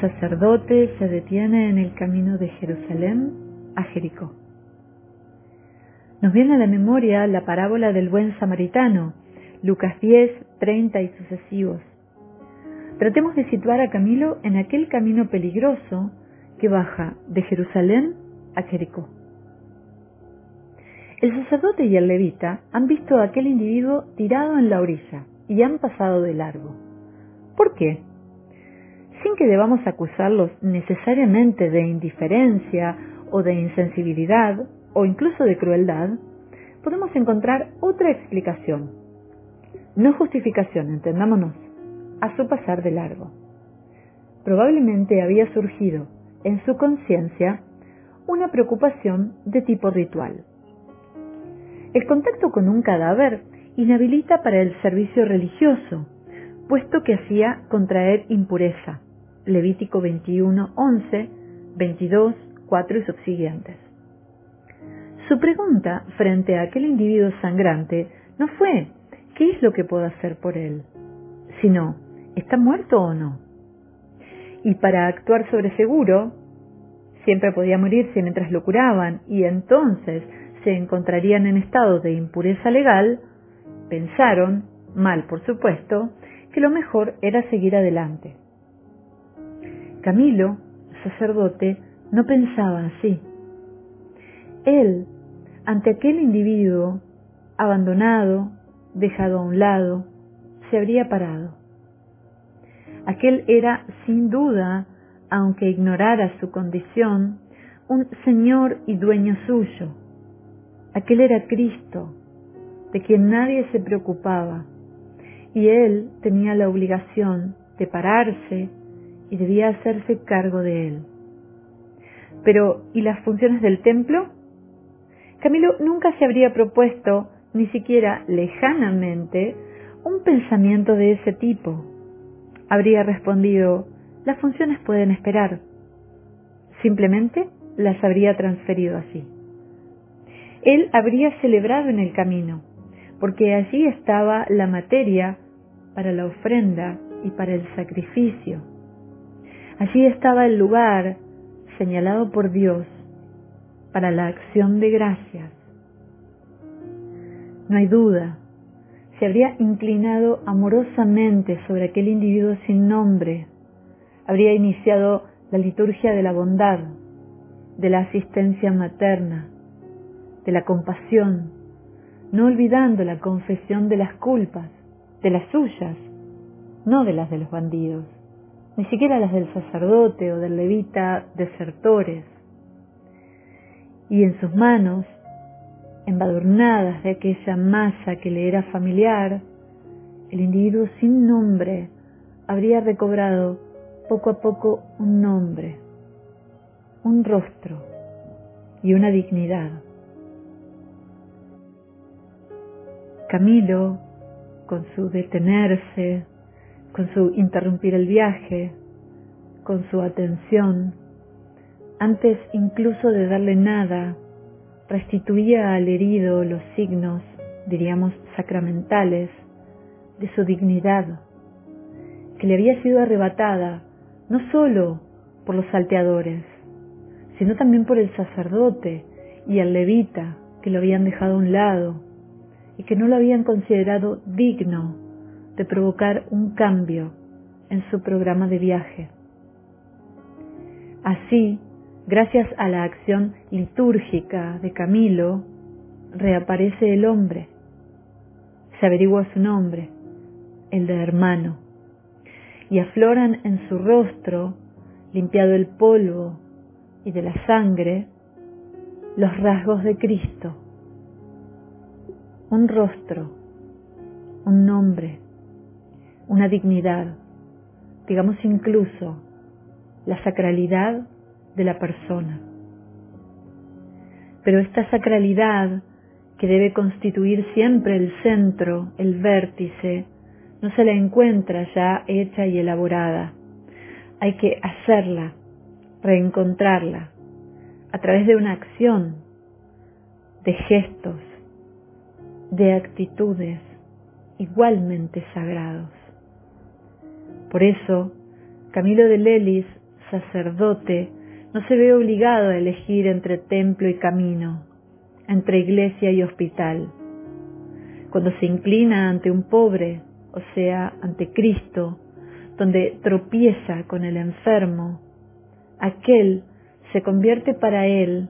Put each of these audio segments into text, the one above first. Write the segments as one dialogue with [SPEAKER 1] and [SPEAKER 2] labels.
[SPEAKER 1] sacerdote se detiene en el camino de Jerusalén a Jericó. Nos viene a la memoria la parábola del buen samaritano, Lucas 10, 30 y sucesivos. Tratemos de situar a Camilo en aquel camino peligroso que baja de Jerusalén a Jericó. El sacerdote y el levita han visto a aquel individuo tirado en la orilla y han pasado de largo. ¿Por qué? Sin que debamos acusarlos necesariamente de indiferencia o de insensibilidad o incluso de crueldad, podemos encontrar otra explicación. No justificación, entendámonos, a su pasar de largo. Probablemente había surgido en su conciencia una preocupación de tipo ritual. El contacto con un cadáver inhabilita para el servicio religioso, puesto que hacía contraer impureza. Levítico 21, 11, 22, 4 y subsiguientes. Su pregunta frente a aquel individuo sangrante no fue ¿qué es lo que puedo hacer por él? sino ¿está muerto o no? Y para actuar sobre seguro, siempre podía morirse mientras lo curaban y entonces se encontrarían en estado de impureza legal, pensaron, mal por supuesto, que lo mejor era seguir adelante. Camilo, sacerdote, no pensaba así. Él, ante aquel individuo abandonado, dejado a un lado, se habría parado. Aquel era, sin duda, aunque ignorara su condición, un Señor y dueño suyo, Aquel era Cristo, de quien nadie se preocupaba, y él tenía la obligación de pararse y debía hacerse cargo de él. Pero, ¿y las funciones del templo? Camilo nunca se habría propuesto, ni siquiera lejanamente, un pensamiento de ese tipo. Habría respondido, las funciones pueden esperar. Simplemente las habría transferido así él habría celebrado en el camino, porque allí estaba la materia para la ofrenda y para el sacrificio. Allí estaba el lugar señalado por Dios para la acción de gracias. No hay duda, se habría inclinado amorosamente sobre aquel individuo sin nombre, habría iniciado la liturgia de la bondad, de la asistencia materna, de la compasión, no olvidando la confesión de las culpas, de las suyas, no de las de los bandidos, ni siquiera las del sacerdote o del levita desertores. Y en sus manos, embadurnadas de aquella masa que le era familiar, el individuo sin nombre habría recobrado poco a poco un nombre, un rostro y una dignidad. Camilo, con su detenerse, con su interrumpir el viaje, con su atención, antes incluso de darle nada, restituía al herido los signos, diríamos, sacramentales, de su dignidad, que le había sido arrebatada no sólo por los salteadores, sino también por el sacerdote y el levita que lo habían dejado a un lado y que no lo habían considerado digno de provocar un cambio en su programa de viaje. Así, gracias a la acción litúrgica de Camilo, reaparece el hombre. Se averigua su nombre, el de hermano, y afloran en su rostro, limpiado el polvo y de la sangre, los rasgos de Cristo un rostro, un nombre, una dignidad, digamos incluso la sacralidad de la persona. Pero esta sacralidad, que debe constituir siempre el centro, el vértice, no se la encuentra ya hecha y elaborada. Hay que hacerla, reencontrarla, a través de una acción, de gestos, de actitudes igualmente sagrados. Por eso, Camilo de Lelis, sacerdote no se ve obligado a elegir entre templo y camino, entre iglesia y hospital. Cuando se inclina ante un pobre, o sea, ante Cristo, donde tropieza con el enfermo, aquel se convierte para él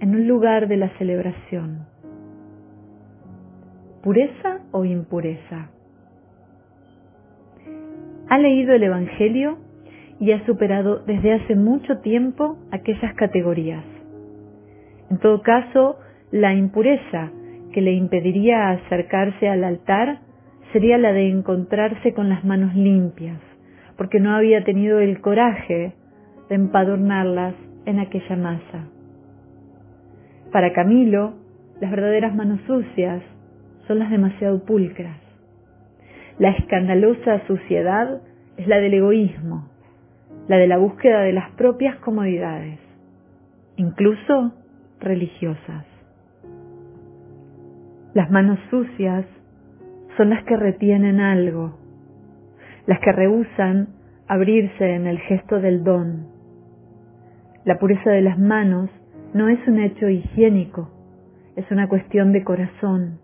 [SPEAKER 1] en un lugar de la celebración. ¿Pureza o impureza? Ha leído el Evangelio y ha superado desde hace mucho tiempo aquellas categorías. En todo caso, la impureza que le impediría acercarse al altar sería la de encontrarse con las manos limpias, porque no había tenido el coraje de empadurnarlas en aquella masa. Para Camilo, las verdaderas manos sucias son las demasiado pulcras. La escandalosa suciedad es la del egoísmo, la de la búsqueda de las propias comodidades, incluso religiosas. Las manos sucias son las que retienen algo, las que rehusan abrirse en el gesto del don. La pureza de las manos no es un hecho higiénico, es una cuestión de corazón.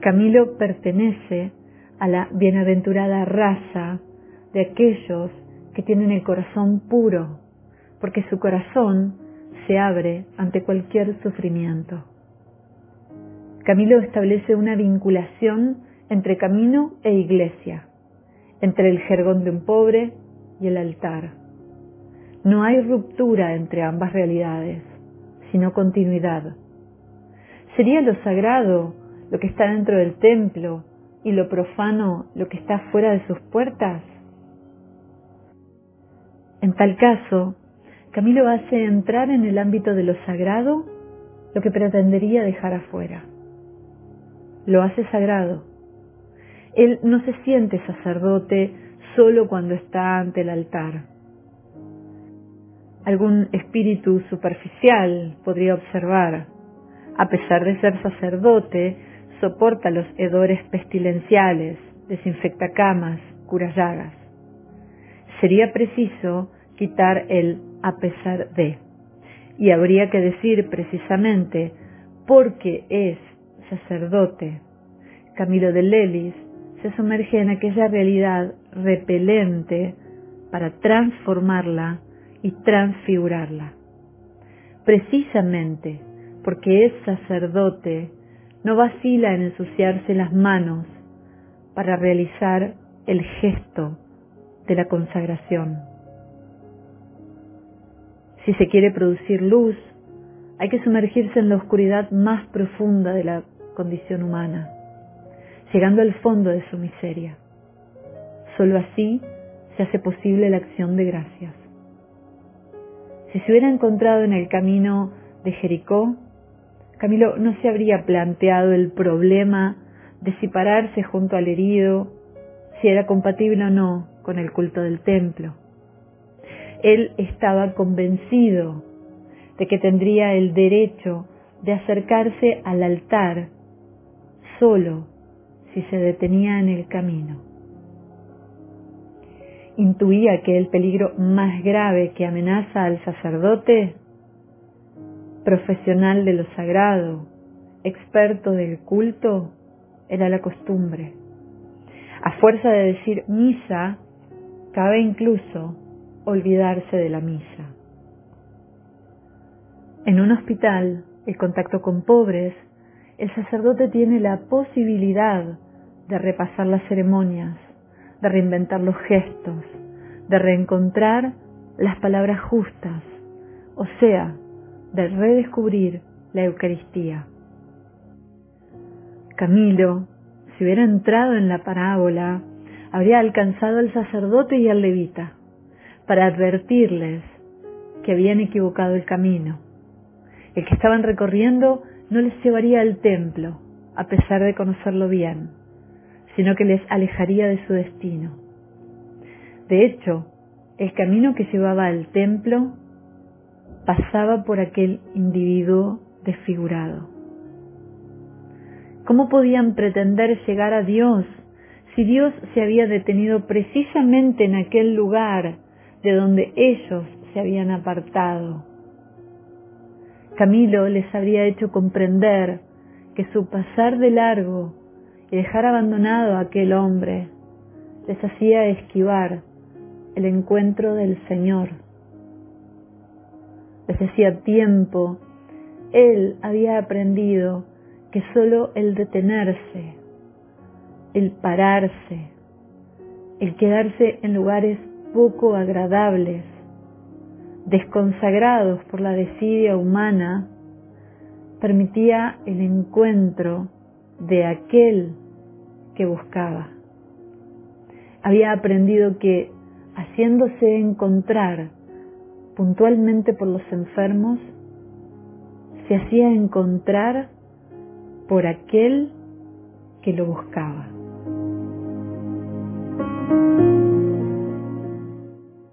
[SPEAKER 1] Camilo pertenece a la bienaventurada raza de aquellos que tienen el corazón puro, porque su corazón se abre ante cualquier sufrimiento. Camilo establece una vinculación entre camino e iglesia, entre el jergón de un pobre y el altar. No hay ruptura entre ambas realidades, sino continuidad. Sería lo sagrado lo que está dentro del templo y lo profano lo que está fuera de sus puertas? En tal caso, Camilo hace entrar en el ámbito de lo sagrado lo que pretendería dejar afuera. Lo hace sagrado. Él no se siente sacerdote solo cuando está ante el altar. Algún espíritu superficial podría observar, a pesar de ser sacerdote, soporta los hedores pestilenciales, desinfecta camas, cura llagas. Sería preciso quitar el a pesar de. Y habría que decir precisamente, porque es sacerdote, Camilo de Lelis se sumerge en aquella realidad repelente para transformarla y transfigurarla. Precisamente porque es sacerdote, no vacila en ensuciarse las manos para realizar el gesto de la consagración. Si se quiere producir luz, hay que sumergirse en la oscuridad más profunda de la condición humana, llegando al fondo de su miseria. Solo así se hace posible la acción de gracias. Si se hubiera encontrado en el camino de Jericó, Camilo no se habría planteado el problema de si pararse junto al herido, si era compatible o no con el culto del templo. Él estaba convencido de que tendría el derecho de acercarse al altar solo si se detenía en el camino. Intuía que el peligro más grave que amenaza al sacerdote profesional de lo sagrado, experto del culto, era la costumbre. A fuerza de decir misa, cabe incluso olvidarse de la misa. En un hospital, el contacto con pobres, el sacerdote tiene la posibilidad de repasar las ceremonias, de reinventar los gestos, de reencontrar las palabras justas, o sea, de redescubrir la Eucaristía. Camilo, si hubiera entrado en la parábola, habría alcanzado al sacerdote y al levita para advertirles que habían equivocado el camino. El que estaban recorriendo no les llevaría al templo, a pesar de conocerlo bien, sino que les alejaría de su destino. De hecho, el camino que llevaba al templo pasaba por aquel individuo desfigurado. ¿Cómo podían pretender llegar a Dios si Dios se había detenido precisamente en aquel lugar de donde ellos se habían apartado. Camilo les habría hecho comprender que su pasar de largo y dejar abandonado a aquel hombre les hacía esquivar el encuentro del Señor. Desde hacía tiempo él había aprendido que solo el detenerse, el pararse, el quedarse en lugares poco agradables, desconsagrados por la desidia humana, permitía el encuentro de aquel que buscaba. Había aprendido que, haciéndose encontrar puntualmente por los enfermos, se hacía encontrar por aquel que lo buscaba.